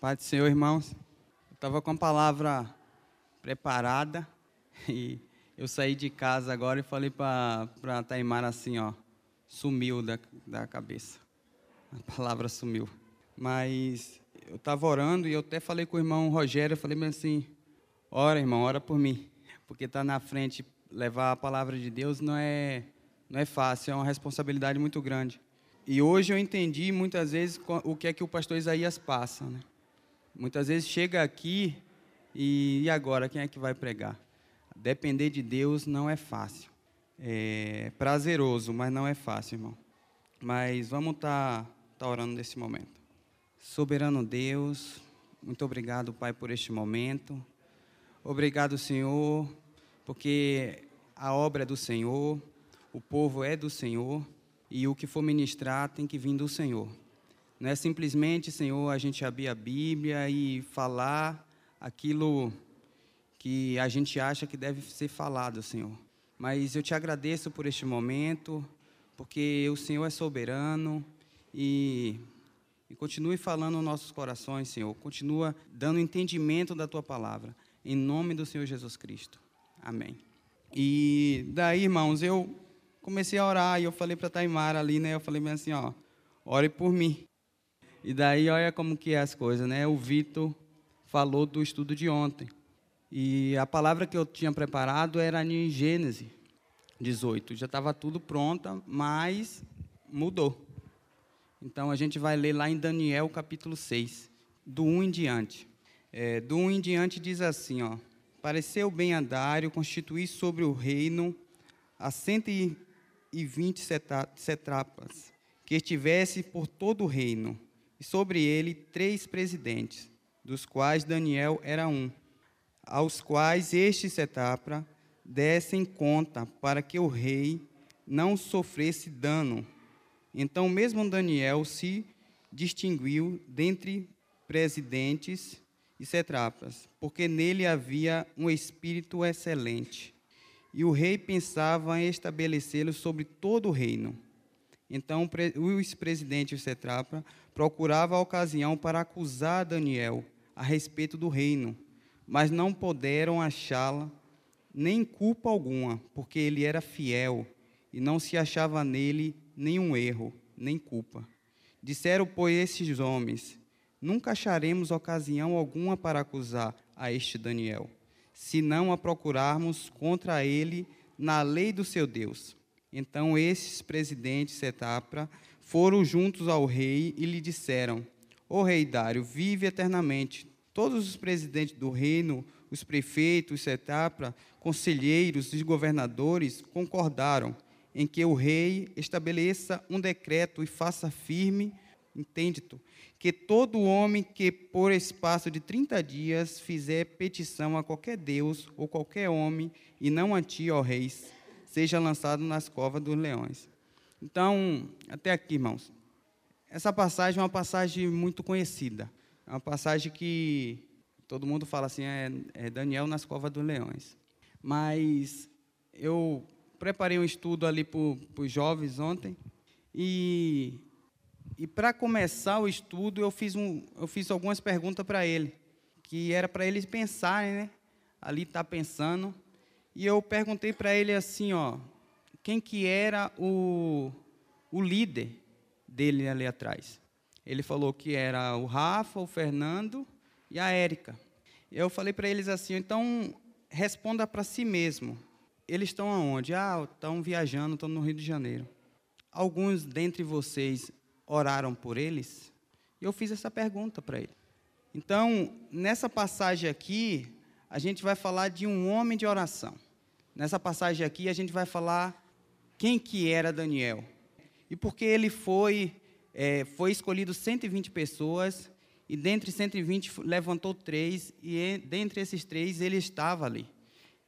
Pai do Senhor, irmãos. Eu estava com a palavra preparada e eu saí de casa agora e falei para a Taimara assim, ó, sumiu da, da cabeça. A palavra sumiu. Mas eu estava orando e eu até falei com o irmão Rogério, eu falei assim, ora irmão, ora por mim. Porque tá na frente, levar a palavra de Deus não é, não é fácil, é uma responsabilidade muito grande. E hoje eu entendi muitas vezes o que é que o pastor Isaías passa, né? Muitas vezes chega aqui e, e agora quem é que vai pregar? Depender de Deus não é fácil. É prazeroso, mas não é fácil, irmão. Mas vamos estar tá, tá orando nesse momento. Soberano Deus, muito obrigado, Pai, por este momento. Obrigado, Senhor, porque a obra é do Senhor, o povo é do Senhor e o que for ministrar tem que vir do Senhor. Não é simplesmente, Senhor, a gente abrir a Bíblia e falar aquilo que a gente acha que deve ser falado, Senhor. Mas eu te agradeço por este momento, porque o Senhor é soberano e, e continue falando nos nossos corações, Senhor. Continua dando entendimento da tua palavra. Em nome do Senhor Jesus Cristo. Amém. E daí, irmãos, eu comecei a orar e eu falei para a Taimara ali, né? Eu falei bem assim, ó, ore por mim. E daí, olha como que é as coisas, né? O Vitor falou do estudo de ontem. E a palavra que eu tinha preparado era em Gênesis 18. Já estava tudo pronta, mas mudou. Então a gente vai ler lá em Daniel capítulo 6, do 1 em diante. É, do 1 em diante diz assim, ó. Pareceu bem a Dário constituir sobre o reino a 120 setrapas, que estivesse por todo o reino, e sobre ele três presidentes, dos quais Daniel era um, aos quais este setapra dessem conta para que o rei não sofresse dano. Então, mesmo Daniel se distinguiu dentre presidentes e setrapas, porque nele havia um espírito excelente. E o rei pensava em estabelecê-lo sobre todo o reino. Então, os presidentes e setrapa procurava a ocasião para acusar Daniel a respeito do reino, mas não puderam achá-la nem culpa alguma, porque ele era fiel e não se achava nele nenhum erro, nem culpa. Disseram, pois, esses homens: Nunca acharemos ocasião alguma para acusar a este Daniel, se não a procurarmos contra ele na lei do seu Deus. Então esses presidentes etapa foram juntos ao rei e lhe disseram: O rei Dário, vive eternamente. Todos os presidentes do reino, os prefeitos, etapa, conselheiros e governadores concordaram em que o rei estabeleça um decreto e faça firme, entende-tu, que todo homem que por espaço de 30 dias fizer petição a qualquer deus ou qualquer homem e não a ti, ó reis, seja lançado nas covas dos leões. Então, até aqui, irmãos. Essa passagem é uma passagem muito conhecida. É uma passagem que todo mundo fala assim, é, é Daniel nas covas dos leões. Mas eu preparei um estudo ali para os jovens ontem e, e para começar o estudo eu fiz, um, eu fiz algumas perguntas para ele, que era para eles pensarem, né? Ali tá pensando e eu perguntei para ele assim, ó, quem que era o, o líder dele ali atrás. Ele falou que era o Rafa, o Fernando e a Érica. Eu falei para eles assim, então responda para si mesmo. Eles estão aonde? Ah, estão viajando, estão no Rio de Janeiro. Alguns dentre vocês oraram por eles? E eu fiz essa pergunta para ele. Então, nessa passagem aqui, a gente vai falar de um homem de oração. Nessa passagem aqui a gente vai falar quem que era Daniel e porque ele foi é, foi escolhido 120 pessoas e dentre 120 levantou três e dentre esses três ele estava ali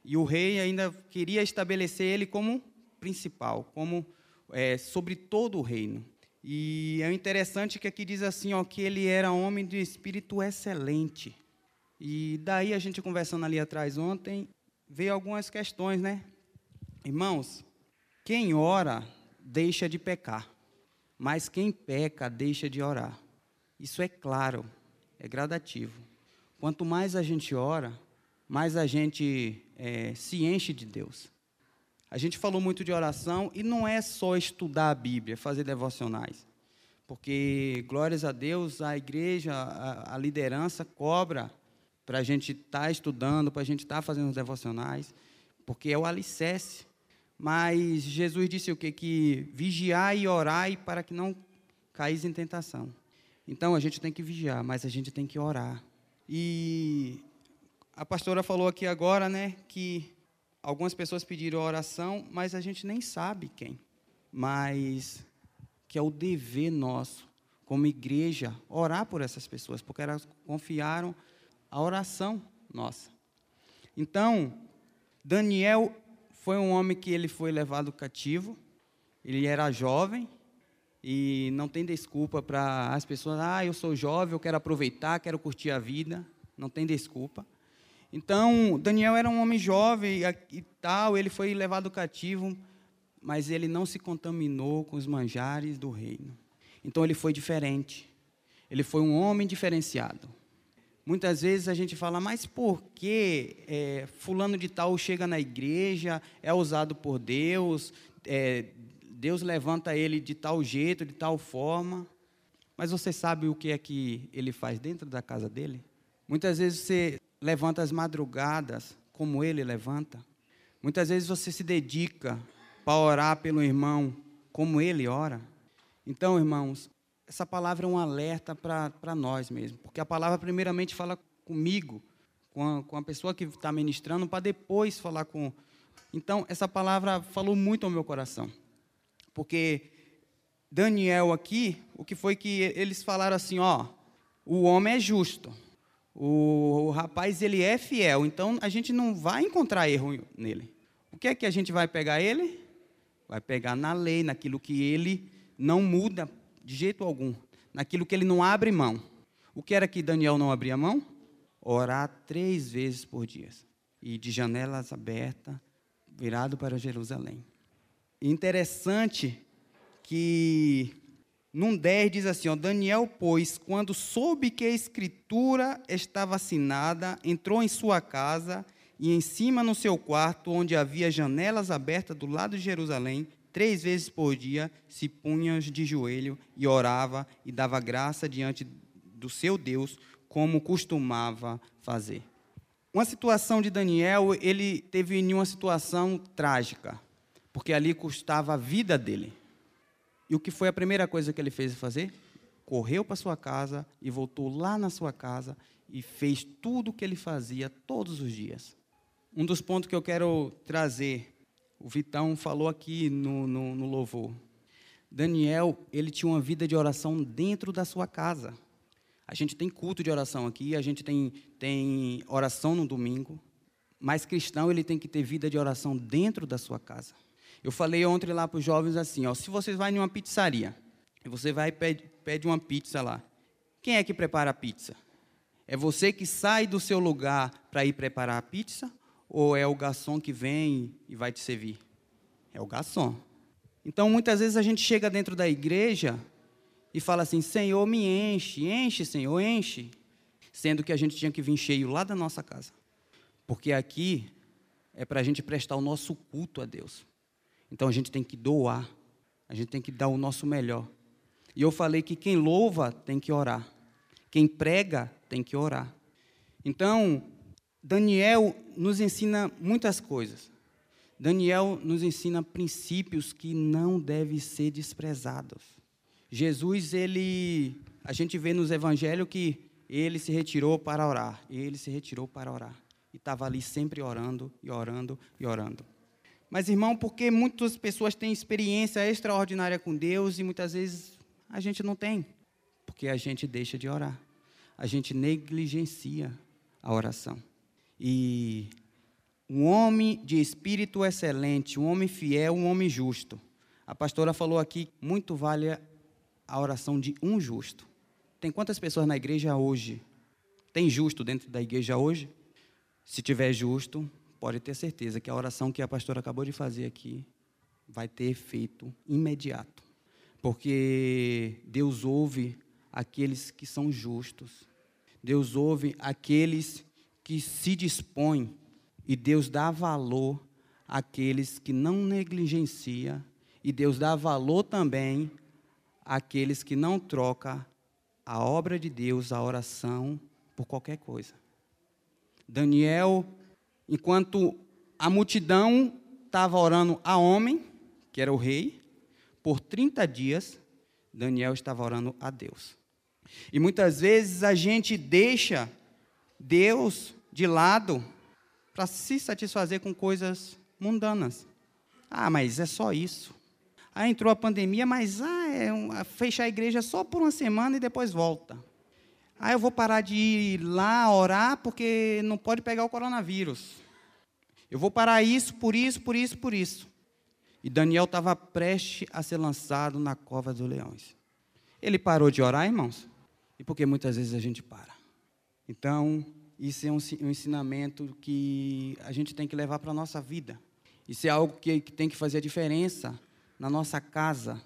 e o rei ainda queria estabelecer ele como principal, como é, sobre todo o reino. E é interessante que aqui diz assim, ó, que ele era homem de espírito excelente. E daí a gente conversando ali atrás ontem, veio algumas questões, né? Irmãos, quem ora deixa de pecar, mas quem peca deixa de orar. Isso é claro. é gradativo. Quanto mais a gente ora, mais a gente é, se enche de Deus. A gente falou muito de oração e não é só estudar a Bíblia, fazer devocionais. Porque, glórias a Deus, a igreja, a, a liderança cobra para a gente estar tá estudando, para a gente estar tá fazendo os devocionais, porque é o alicerce. Mas Jesus disse o quê? Que vigiar e orar para que não caís em tentação. Então a gente tem que vigiar, mas a gente tem que orar. E a pastora falou aqui agora, né, que algumas pessoas pediram oração, mas a gente nem sabe quem. Mas que é o dever nosso, como igreja, orar por essas pessoas, porque elas confiaram a oração nossa. Então, Daniel foi um homem que ele foi levado cativo, ele era jovem, e não tem desculpa para as pessoas, ah, eu sou jovem, eu quero aproveitar, quero curtir a vida. Não tem desculpa. Então, Daniel era um homem jovem e tal, ele foi levado cativo, mas ele não se contaminou com os manjares do reino. Então, ele foi diferente. Ele foi um homem diferenciado. Muitas vezes a gente fala, mas por que é, fulano de tal chega na igreja, é usado por Deus, é, Deus levanta ele de tal jeito, de tal forma, mas você sabe o que é que ele faz dentro da casa dele? Muitas vezes você levanta as madrugadas como ele levanta. Muitas vezes você se dedica para orar pelo irmão como ele ora. Então, irmãos, essa palavra é um alerta para nós mesmo, porque a palavra primeiramente fala comigo, com a, com a pessoa que está ministrando, para depois falar com. Então, essa palavra falou muito ao meu coração. Porque Daniel aqui, o que foi que eles falaram assim, ó, o homem é justo. O, o rapaz ele é fiel, então a gente não vai encontrar erro nele. O que é que a gente vai pegar ele? Vai pegar na lei, naquilo que ele não muda de jeito algum, naquilo que ele não abre mão. O que era que Daniel não abria mão? Orar três vezes por dia e de janelas abertas, virado para Jerusalém. Interessante que num 10 diz assim, ó, Daniel, pois, quando soube que a escritura estava assinada, entrou em sua casa e em cima no seu quarto, onde havia janelas abertas do lado de Jerusalém, três vezes por dia se punha de joelho e orava e dava graça diante do seu Deus, como costumava fazer. Uma situação de Daniel, ele teve em uma situação trágica porque ali custava a vida dele. E o que foi a primeira coisa que ele fez fazer? Correu para sua casa e voltou lá na sua casa e fez tudo o que ele fazia todos os dias. Um dos pontos que eu quero trazer, o Vitão falou aqui no, no, no louvor. Daniel, ele tinha uma vida de oração dentro da sua casa. A gente tem culto de oração aqui, a gente tem, tem oração no domingo, mas cristão ele tem que ter vida de oração dentro da sua casa. Eu falei ontem lá para os jovens assim, ó, se vocês vão em uma pizzaria, você vai e pede, pede uma pizza lá, quem é que prepara a pizza? É você que sai do seu lugar para ir preparar a pizza? Ou é o garçom que vem e vai te servir? É o garçom. Então, muitas vezes a gente chega dentro da igreja e fala assim: Senhor, me enche, enche, Senhor, enche. Sendo que a gente tinha que vir cheio lá da nossa casa. Porque aqui é para a gente prestar o nosso culto a Deus. Então a gente tem que doar, a gente tem que dar o nosso melhor. E eu falei que quem louva tem que orar, quem prega tem que orar. Então, Daniel nos ensina muitas coisas. Daniel nos ensina princípios que não devem ser desprezados. Jesus, ele, a gente vê nos evangelhos que ele se retirou para orar, ele se retirou para orar. E estava ali sempre orando, e orando, e orando. Mas, irmão, porque muitas pessoas têm experiência extraordinária com Deus e muitas vezes a gente não tem, porque a gente deixa de orar, a gente negligencia a oração. E um homem de espírito excelente, um homem fiel, um homem justo. A pastora falou aqui, muito vale a oração de um justo. Tem quantas pessoas na igreja hoje? Tem justo dentro da igreja hoje? Se tiver justo, pode ter certeza que a oração que a pastora acabou de fazer aqui vai ter efeito imediato. Porque Deus ouve aqueles que são justos. Deus ouve aqueles que se dispõem e Deus dá valor àqueles que não negligencia e Deus dá valor também àqueles que não troca a obra de Deus, a oração, por qualquer coisa. Daniel, enquanto a multidão estava orando a homem, que era o rei, por 30 dias, Daniel estava orando a Deus. E muitas vezes a gente deixa Deus de lado para se satisfazer com coisas mundanas. Ah, mas é só isso. Ah, entrou a pandemia, mas ah, é um, fechar a igreja só por uma semana e depois volta. Ah, eu vou parar de ir lá orar porque não pode pegar o coronavírus. Eu vou parar isso, por isso, por isso, por isso. E Daniel estava prestes a ser lançado na cova dos leões. Ele parou de orar, irmãos? E porque muitas vezes a gente para. Então, isso é um, um ensinamento que a gente tem que levar para a nossa vida. Isso é algo que, que tem que fazer a diferença na nossa casa.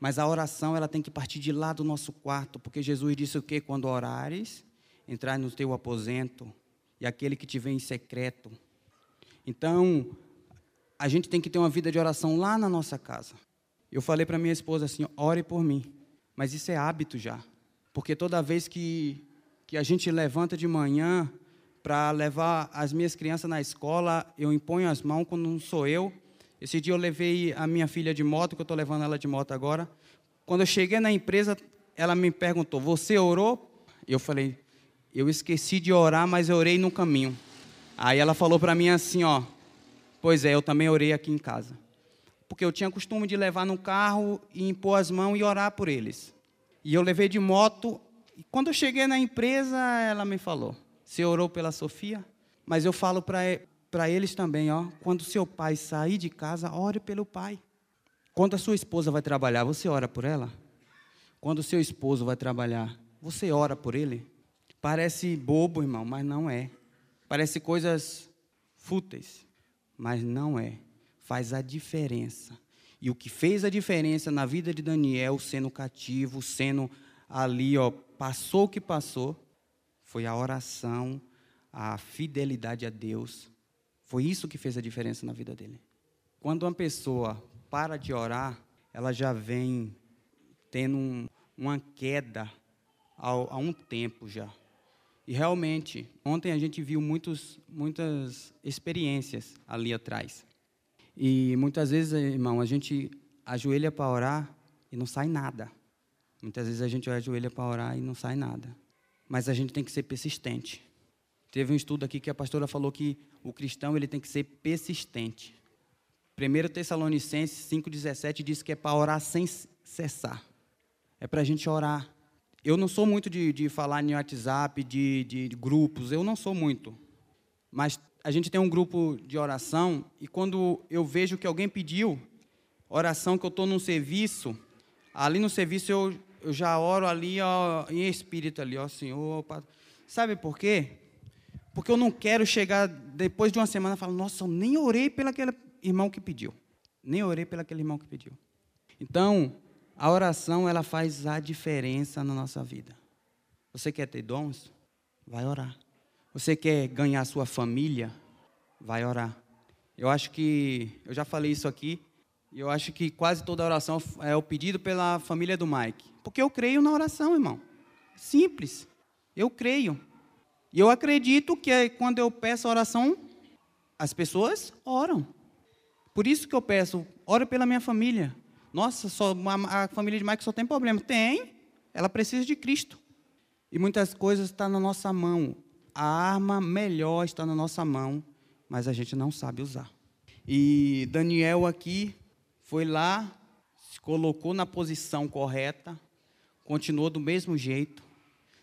Mas a oração, ela tem que partir de lá do nosso quarto, porque Jesus disse o quê? Quando orares, entrar no teu aposento, e aquele que te vê em secreto. Então, a gente tem que ter uma vida de oração lá na nossa casa. Eu falei para minha esposa assim: ore por mim. Mas isso é hábito já. Porque toda vez que, que a gente levanta de manhã para levar as minhas crianças na escola, eu imponho as mãos quando não sou eu esse dia eu levei a minha filha de moto, que eu estou levando ela de moto agora. Quando eu cheguei na empresa, ela me perguntou: Você orou? Eu falei: Eu esqueci de orar, mas eu orei no caminho. Aí ela falou para mim assim: Ó, pois é, eu também orei aqui em casa. Porque eu tinha costume de levar no carro e impor as mãos e orar por eles. E eu levei de moto. E quando eu cheguei na empresa, ela me falou: Você orou pela Sofia? Mas eu falo para eles também, ó, quando seu pai sair de casa, ore pelo pai. Quando a sua esposa vai trabalhar, você ora por ela? Quando o seu esposo vai trabalhar, você ora por ele? Parece bobo, irmão, mas não é. Parece coisas fúteis, mas não é. Faz a diferença. E o que fez a diferença na vida de Daniel, sendo cativo, sendo ali, ó, passou o que passou, foi a oração, a fidelidade a Deus foi isso que fez a diferença na vida dele. Quando uma pessoa para de orar, ela já vem tendo um, uma queda há um tempo já. E realmente, ontem a gente viu muitos, muitas experiências ali atrás. E muitas vezes, irmão, a gente ajoelha para orar e não sai nada. Muitas vezes a gente ajoelha para orar e não sai nada. Mas a gente tem que ser persistente. Teve um estudo aqui que a pastora falou que o cristão ele tem que ser persistente. 1 Tessalonicenses 5,17 diz que é para orar sem cessar. É para a gente orar. Eu não sou muito de, de falar no WhatsApp, de, de, de grupos, eu não sou muito. Mas a gente tem um grupo de oração e quando eu vejo que alguém pediu oração, que eu estou num serviço, ali no serviço eu, eu já oro ali ó, em espírito ali, ó Senhor. Sabe por quê? Porque eu não quero chegar depois de uma semana e falar, nossa, eu nem orei pelo aquele irmão que pediu. Nem orei pelo aquele irmão que pediu. Então, a oração, ela faz a diferença na nossa vida. Você quer ter dons? Vai orar. Você quer ganhar sua família? Vai orar. Eu acho que, eu já falei isso aqui, e eu acho que quase toda oração é o pedido pela família do Mike. Porque eu creio na oração, irmão. Simples. Eu creio. E eu acredito que quando eu peço oração, as pessoas oram. Por isso que eu peço, ora pela minha família. Nossa, só, a família de Mike só tem problema. Tem, ela precisa de Cristo. E muitas coisas estão na nossa mão. A arma melhor está na nossa mão, mas a gente não sabe usar. E Daniel aqui foi lá, se colocou na posição correta, continuou do mesmo jeito,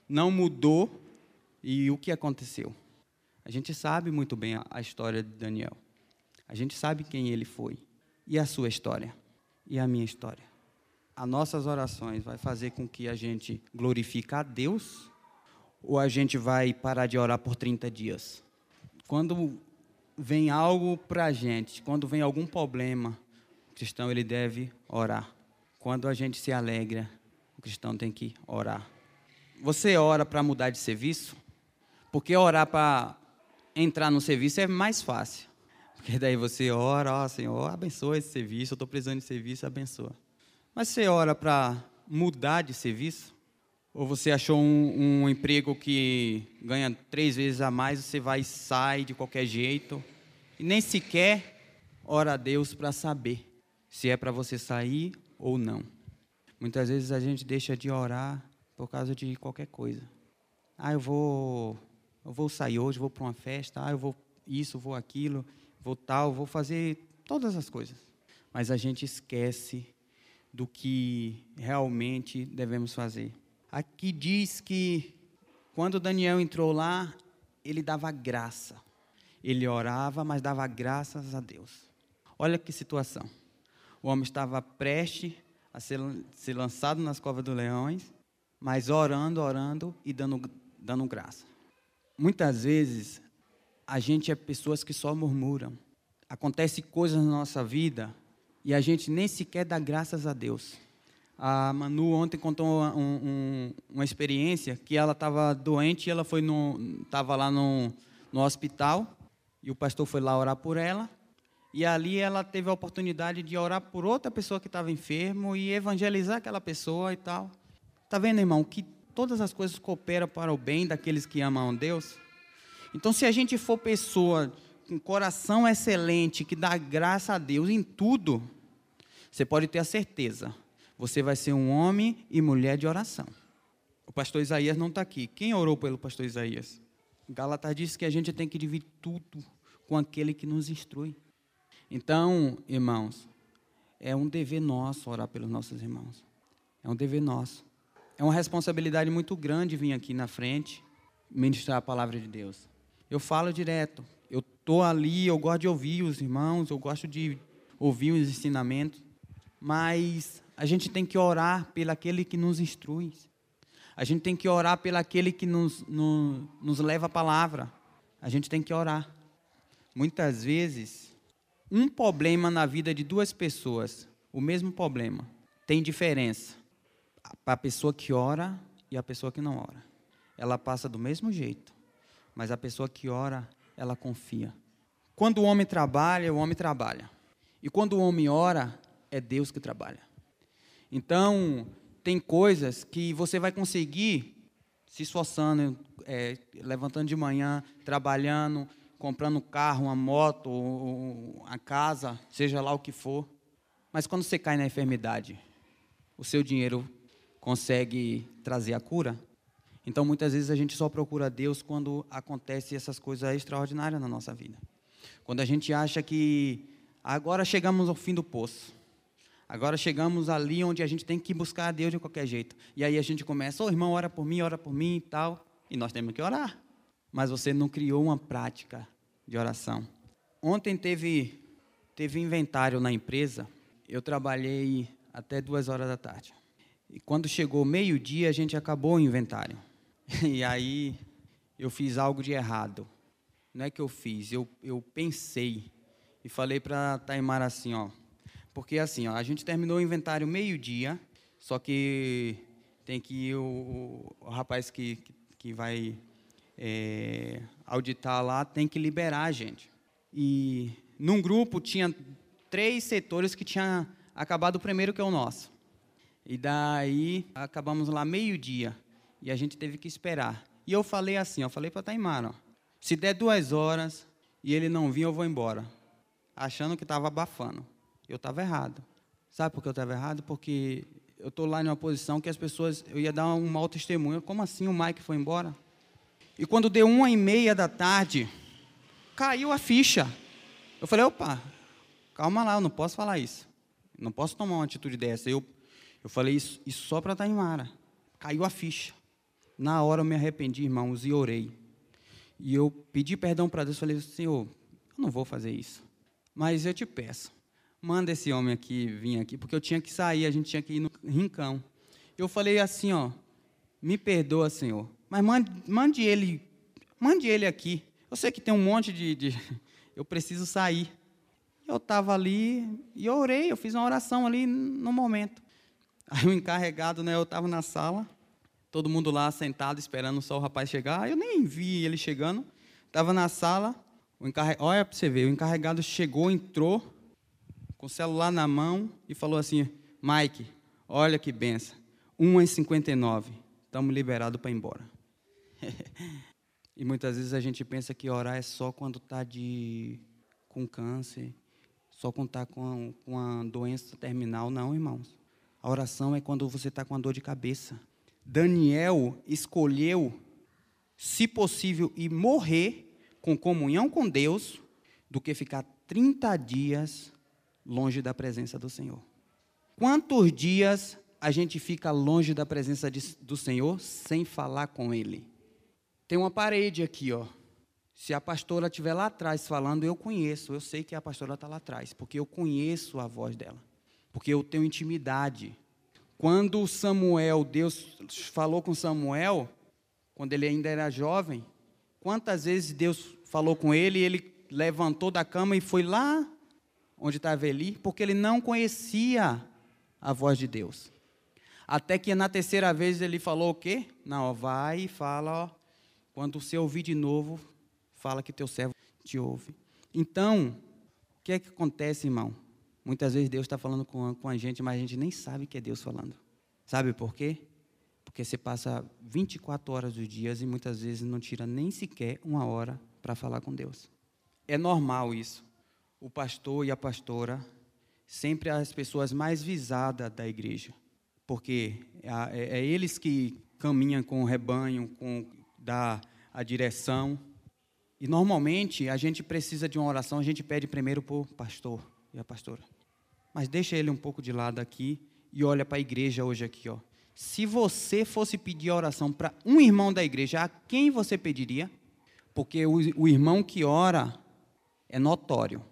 não mudou, e o que aconteceu? A gente sabe muito bem a, história de Daniel. A gente sabe quem ele foi. E a sua história? E a minha história? As nossas orações vai fazer com que a gente glorifique a Deus ou a gente vai parar de orar por 30 dias? Quando vem algo para a gente, quando vem algum problema, o cristão ele deve orar. Quando a gente se alegra, cristão tem que orar. você ora para mudar de serviço? Porque orar para entrar no serviço é mais fácil. Porque daí você ora, ó oh, Senhor, abençoa esse serviço, eu estou precisando de serviço, abençoa. Mas você ora para mudar de serviço? Ou você achou um, um, emprego que ganha três vezes a mais, você vai e sai de qualquer jeito, e nem sequer ora a Deus para saber se é para você sair ou não. Muitas vezes a gente deixa de orar por causa de qualquer coisa. Ah, eu vou, eu vou sair hoje, vou para uma festa. Ah, eu vou isso, vou aquilo, vou tal, vou fazer todas as coisas. Mas a gente esquece do que realmente devemos fazer. Aqui diz que quando Daniel entrou lá, ele dava graça. Ele orava, mas dava graças a Deus. Olha que situação. O homem estava prestes a ser, ser lançado nas covas dos leões, mas orando, orando e dando, dando graça. Muitas vezes, a gente é pessoas que só murmuram. Acontece coisas na nossa vida e a gente nem sequer dá graças a Deus. A Manu ontem contou um, um, uma experiência que ela estava doente e ela foi no, estava lá no, no hospital e o pastor foi lá orar por ela e ali ela teve a oportunidade de orar por outra pessoa que estava enfermo e evangelizar aquela pessoa e tal. Tá vendo, irmão, que todas as coisas cooperam para o bem daqueles que amam a Deus? Então, se a gente for pessoa com coração excelente, que dá graça a Deus em tudo, você pode ter a certeza, você vai ser um homem e mulher de oração. O pastor Isaías não está aqui. Quem orou pelo pastor Isaías? Galatas diz que a gente tem que dividir tudo com aquele que nos instrui. Então, irmãos, é um dever nosso orar pelos nossos irmãos. É um dever nosso. É uma responsabilidade muito grande vir aqui na frente ministrar a palavra de Deus. Eu falo direto. Eu estou ali, eu gosto de ouvir os irmãos, eu gosto de ouvir os ensinamentos, mas a gente tem que orar pelo aquele que nos instrui. A gente tem que orar pelo aquele que nos, nos, nos leva a palavra. A gente tem que orar. Muitas vezes, um problema na vida de duas pessoas, o mesmo problema, tem diferença para a pessoa que ora e a pessoa que não ora. Ela passa do mesmo jeito, mas a pessoa que ora, ela confia. Quando o homem trabalha, o homem trabalha. E quando o homem ora, é Deus que trabalha. Então, tem coisas que você vai conseguir se esforçando, é, levantando de manhã, trabalhando, comprando um carro, uma moto, uma casa, seja lá o que for. Mas quando você cai na enfermidade, o seu dinheiro consegue trazer a cura? Então, muitas vezes a gente só procura Deus quando acontece essas coisas extraordinárias na nossa vida. Quando a gente acha que agora chegamos ao fim do poço. Agora chegamos ali onde a gente tem que buscar a Deus de qualquer jeito. E aí a gente começa, ô oh, irmão, ora por mim, ora por mim e tal. E nós temos que orar. Mas você não criou uma prática de oração. Ontem teve, teve inventário na empresa. Eu trabalhei até duas horas da tarde. E quando chegou meio-dia, a gente acabou o inventário. E aí eu fiz algo de errado. Não é que eu fiz, eu, eu pensei. E falei para a Taimara assim, ó porque assim, ó, a gente terminou o inventário meio-dia, só que tem que ir o, o rapaz que, que vai é, auditar lá tem que liberar a gente. E num grupo tinha três setores que tinham acabado o primeiro, que é o nosso. E daí acabamos lá meio-dia e a gente teve que esperar. E eu falei assim, eu falei para Taimara, ó, se der duas horas e ele não vir, eu vou embora, achando que estava abafando. Eu estava errado. Sabe por que eu estava errado? Porque eu estou lá em uma posição que as pessoas, eu ia dar um mau testemunho. Como assim o Mike foi embora? E quando deu uma e meia da tarde, caiu a ficha. Eu falei, opa, calma lá, eu não posso falar isso. Não posso tomar uma atitude dessa. Eu, eu falei isso, isso só para Taimara. Caiu a ficha. Na hora eu me arrependi, irmãos, e orei. E eu pedi perdão para Deus. Falei, Senhor, eu não vou fazer isso. Mas eu te peço, manda esse homem aqui vir aqui, porque eu tinha que sair, a gente tinha que ir no rincão. Eu falei assim, ó, me perdoa, Senhor, mas mande, mande ele, mande ele aqui. Eu sei que tem um monte de, de eu preciso sair. Eu estava ali e eu orei, eu fiz uma oração ali no momento. Aí o encarregado, né, eu estava na sala, todo mundo lá sentado esperando só o rapaz chegar. Eu nem vi ele chegando. Estava na sala, o encarre... olha para você ver, o encarregado chegou, entrou, com o celular na mão e falou assim: Mike, olha que benção, 1h59, estamos liberados para ir embora. e muitas vezes a gente pensa que orar é só quando está de... com câncer, só quando está com, com uma doença terminal. Não, irmãos. A oração é quando você está com a dor de cabeça. Daniel escolheu, se possível, ir morrer com comunhão com Deus, do que ficar 30 dias longe da presença do Senhor. Quantos dias a gente fica longe da presença de, do Senhor sem falar com Ele? Tem uma parede aqui, ó. Se a pastora estiver lá atrás falando, eu conheço, eu sei que a pastora está lá atrás, porque eu conheço a voz dela, porque eu tenho intimidade. Quando Samuel, Deus falou com Samuel, quando ele ainda era jovem, quantas vezes Deus falou com ele e ele levantou da cama e foi lá onde estava Eli, porque ele não conhecia a voz de Deus. Até que na terceira vez ele falou o quê? Não, ó, vai e fala, ó, quando você ouvir de novo, fala que teu servo te ouve. Então, o que é que acontece, irmão? Muitas vezes Deus está falando com, com a gente, mas a gente nem sabe que é Deus falando. Sabe por quê? Porque você passa 24 horas dos dias e muitas vezes não tira nem sequer uma hora para falar com Deus. É normal isso. O pastor e a pastora, sempre as pessoas mais visadas da igreja. Porque é, é, é eles que caminham com o rebanho, com da a direção. E normalmente a gente precisa de uma oração, a gente pede primeiro para o pastor e a pastora. Mas deixa ele um pouco de lado aqui e olha para a igreja hoje aqui, ó. Se você fosse pedir oração para um irmão da igreja, a quem você pediria? Porque o, o irmão que ora é notório.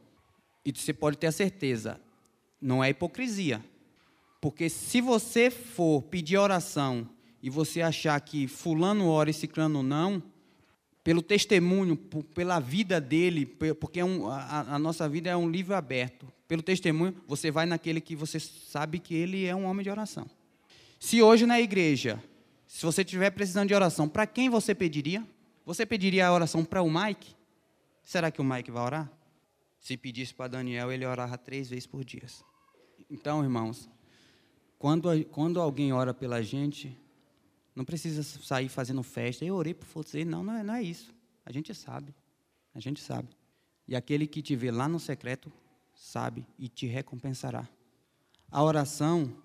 E você pode ter a certeza, não é hipocrisia. Porque se você for pedir oração e você achar que fulano ora e ciclano não, pelo testemunho, pela vida dele, porque é um, a, a, nossa vida é um livro aberto. Pelo testemunho, você vai naquele que você sabe que ele é um homem de oração. Se hoje na igreja, se você estiver precisando de oração, para quem você pediria? Você pediria a oração para o Mike? Será que o Mike vai orar? Se pedisse para Daniel, ele orava três vezes por dia. Então, irmãos, quando, quando alguém ora pela gente, não precisa sair fazendo festa. Eu orei por você. Não, não é, não é isso. A gente sabe. A gente sabe. E aquele que te vê lá no secreto, sabe e te recompensará. A oração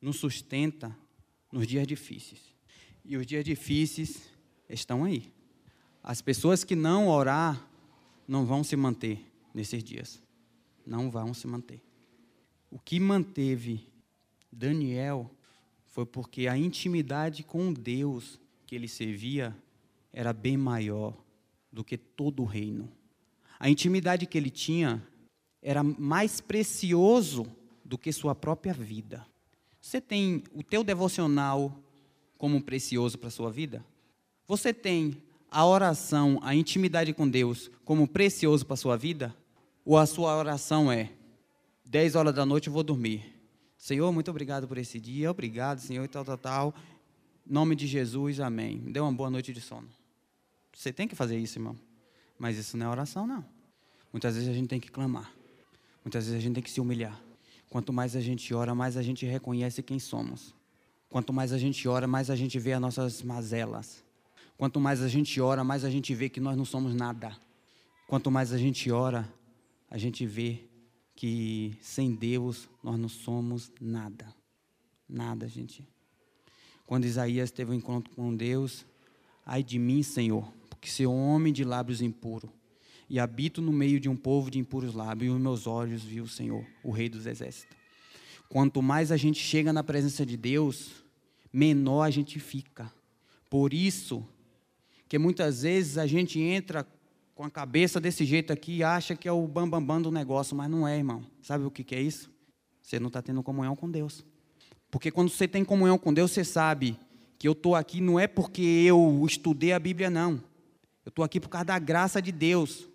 nos sustenta nos dias difíceis. E os dias difíceis estão aí. As pessoas que não orar não vão se manter nesses dias. Não vão se manter. O que manteve Daniel foi porque a intimidade com Deus que ele servia era bem maior do que todo o reino. A intimidade que ele tinha era mais precioso do que sua própria vida. Você tem o teu devocional como precioso para sua vida? Você tem a oração, a intimidade com Deus como precioso para sua vida? Ou a sua oração é 10 horas da noite eu vou dormir. Senhor, muito obrigado por esse dia, obrigado, Senhor, e tal, tal, tal. Nome de Jesus, amém. Me dê uma boa noite de sono. Você tem que fazer isso, irmão. Mas isso não é oração, não. Muitas vezes a gente tem que clamar. Muitas vezes a gente tem que se humilhar. Quanto mais a gente ora, mais a gente reconhece quem somos. Quanto mais a gente ora, mais a gente vê as nossas mazelas. Quanto mais a gente ora, mais a gente vê que nós não somos nada. Quanto mais a gente ora, a gente vê que sem Deus nós não somos nada. Nada, gente. Quando Isaías teve um encontro com Deus, ai de mim, Senhor, porque sou homem de lábios impuros e habito no meio de um povo de impuros lábios, e os meus olhos viu o Senhor, o Rei dos Exércitos. Quanto mais a gente chega na presença de Deus, menor a gente fica. Por isso que muitas vezes a gente entra com a cabeça desse jeito aqui e acha que é o bambambam bam, bam do negócio, mas não é, irmão. Sabe o que, que é isso? Você não está tendo comunhão com Deus. Porque quando você tem comunhão com Deus, você sabe que eu estou aqui não é porque eu estudei a Bíblia, não. Eu estou aqui por causa da graça de Deus.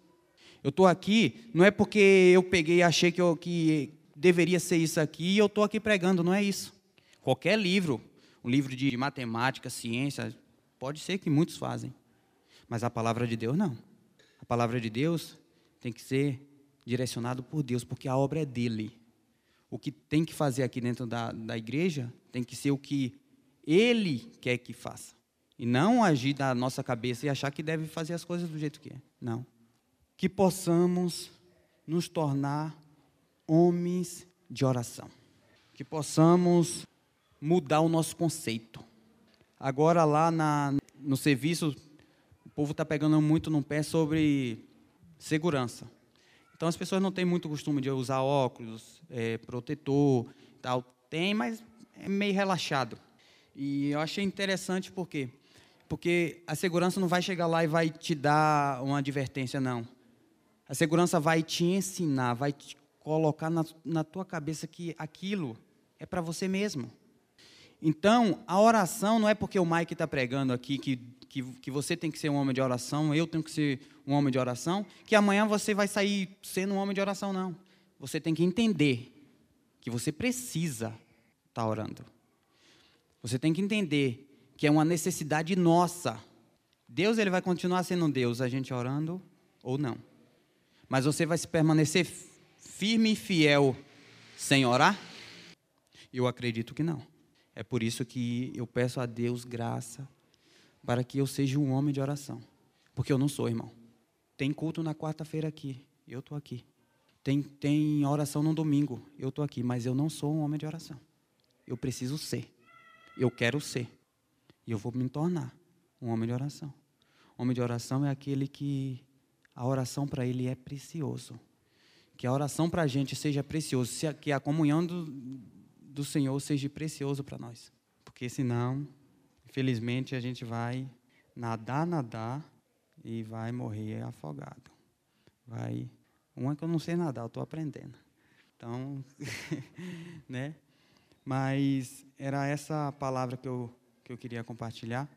Eu estou aqui não é porque eu peguei e achei que, eu, que deveria ser isso aqui e eu estou aqui pregando, não é isso. Qualquer livro, um livro de matemática, ciência, pode ser que muitos fazem. Mas a palavra de Deus não. A palavra de Deus tem que ser direcionado por Deus, porque a obra é dele. O que tem que fazer aqui dentro da, da igreja tem que ser o que ele quer que faça. E não agir da nossa cabeça e achar que deve fazer as coisas do jeito que é. Não. Que possamos nos tornar homens de oração. Que possamos mudar o nosso conceito. Agora, lá na, no serviço, povo está pegando muito no pé sobre segurança. Então, as pessoas não têm muito costume de usar óculos, é, protetor, tal. Tem, mas é meio relaxado. E eu achei interessante por quê? Porque a segurança não vai chegar lá e vai te dar uma advertência, não. A segurança vai te ensinar, vai te colocar na, na tua cabeça que aquilo é para você mesmo. Então, a oração não é porque o Mike está pregando aqui que, que, que, você tem que ser um homem de oração, eu tenho que ser um homem de oração, que amanhã você vai sair sendo um homem de oração, não. Você tem que entender que você precisa estar tá orando. Você tem que entender que é uma necessidade nossa. Deus ele vai continuar sendo Deus, a gente orando ou não. Mas você vai se permanecer firme e fiel sem orar? Eu acredito que não. É por isso que eu peço a Deus graça para que eu seja um homem de oração. Porque eu não sou, irmão. Tem culto na quarta-feira aqui, eu estou aqui. Tem, tem oração no domingo, eu estou aqui, mas eu não sou um homem de oração. Eu preciso ser. Eu quero ser. E eu vou me tornar um homem de oração. Homem de oração é aquele que a oração para ele é precioso. Que a oração para a gente seja precioso, que a comunhão do, do Senhor seja precioso para nós. Porque senão, infelizmente, a gente vai nadar, nadar e vai morrer afogado. Vai. Uma que eu não sei nadar, eu estou aprendendo. Então, né? Mas era essa palavra que eu que eu queria compartilhar.